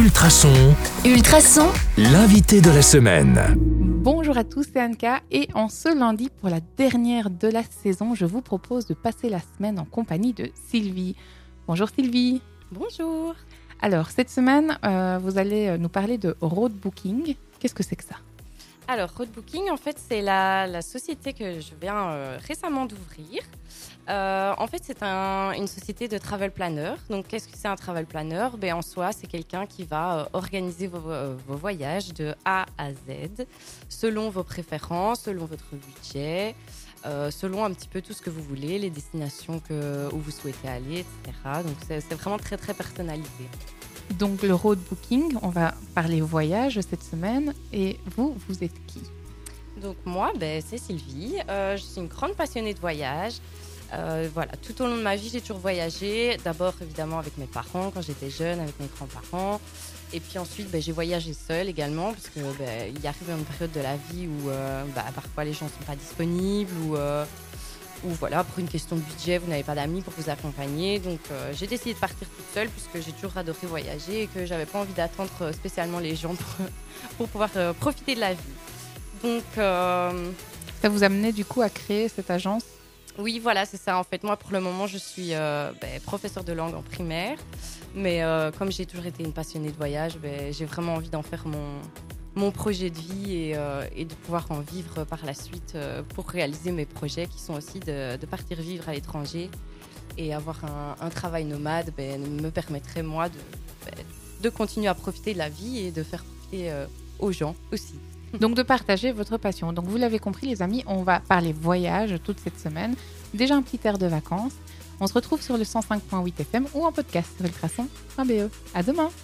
Ultrason, Ultrason, l'invité de la semaine. Bonjour à tous, c'est Anka et en ce lundi pour la dernière de la saison, je vous propose de passer la semaine en compagnie de Sylvie. Bonjour Sylvie. Bonjour. Alors cette semaine, euh, vous allez nous parler de road booking. Qu'est-ce que c'est que ça? Alors, Roadbooking, en fait, c'est la, la société que je viens euh, récemment d'ouvrir. Euh, en fait, c'est un- une société de travel planner. Donc, qu'est-ce que c'est un travel planner? Ben, En soi, c'est quelqu'un qui va euh, organiser vos, voyages de A à Z, selon vos préférences, selon votre budget, selon un petit peu tout ce que vous voulez, les destinations où vous souhaitez aller, etc. Donc, c'est vraiment très, très personnalisé. Donc le road booking, on va parler voyage cette semaine et vous, vous êtes qui Donc moi, ben, c'est Sylvie. Euh, je suis une grande passionnée de voyage. Euh, voilà, tout au long de ma vie, j'ai toujours voyagé. D'abord, évidemment, avec mes parents quand j'étais jeune, avec mes grands-parents. Et puis ensuite, ben, j'ai voyagé seule également, parce que ben, arrive une période de la vie où euh, bah, parfois les gens ne sont pas disponibles ou, ou voilà, pour une question de budget, vous n'avez pas d'amis pour vous accompagner. Donc euh, j'ai décidé de partir toute seule, puisque j'ai toujours adoré voyager et que j'avais pas envie d'attendre euh, spécialement les gens pour, pour pouvoir euh, profiter de la vie. Donc, euh, Ça vous amenait du coup à créer cette agence? Oui, voilà, c'est ça. En fait, moi, pour le moment, je suis ben, professeure de langue en primaire. Mais comme j'ai toujours été une passionnée de voyage, ben, j'ai vraiment envie d'en faire mon, mon projet de vie et, euh, et de pouvoir en vivre par la suite euh, pour réaliser mes projets qui sont aussi de, partir vivre à l'étranger et avoir un, un travail nomade ben, me permettrait, moi, de, ben, de continuer à profiter de la vie et de faire profiter euh, aux gens aussi. Donc de partager votre passion. Donc vous l'avez compris les amis, on va parler voyage toute cette semaine. Déjà un petit air de vacances. On se retrouve sur le 105.8 FM ou en podcast sur ultrason.be. À demain